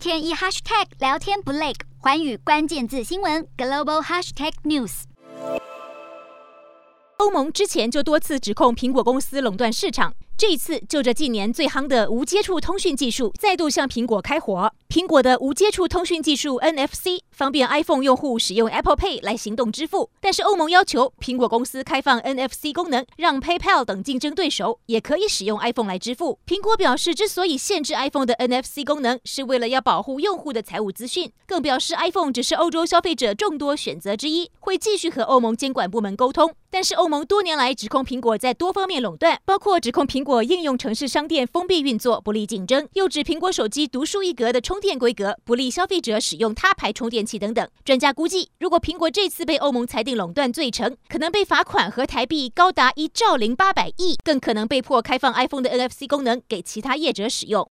天一 hashtag 聊天不累，环宇关键字新闻 global hashtag news。欧盟之前就多次指控苹果公司垄断市场。这一次，就着近年最夯的无接触通讯技术，再度向苹果开火。苹果的无接触通讯技术 NFC 方便 iPhone 用户使用 Apple Pay 来行动支付，但是欧盟要求苹果公司开放 NFC 功能，让 PayPal 等竞争对手也可以使用 iPhone 来支付。苹果表示，之所以限制 iPhone 的 NFC 功能，是为了要保护用户的财务资讯，更表示 iPhone 只是欧洲消费者众多选择之一，会继续和欧盟监管部门沟通。但是欧盟多年来指控苹果在多方面垄断，包括指控苹果应用城市商店封闭运作，不利竞争；又指苹果手机独树一格的充电规格不利消费者使用他牌充电器等等。专家估计，如果苹果这次被欧盟裁定垄断罪成，可能被罚款和台币高达一兆零八百亿，更可能被迫开放 iPhone 的 NFC 功能给其他业者使用。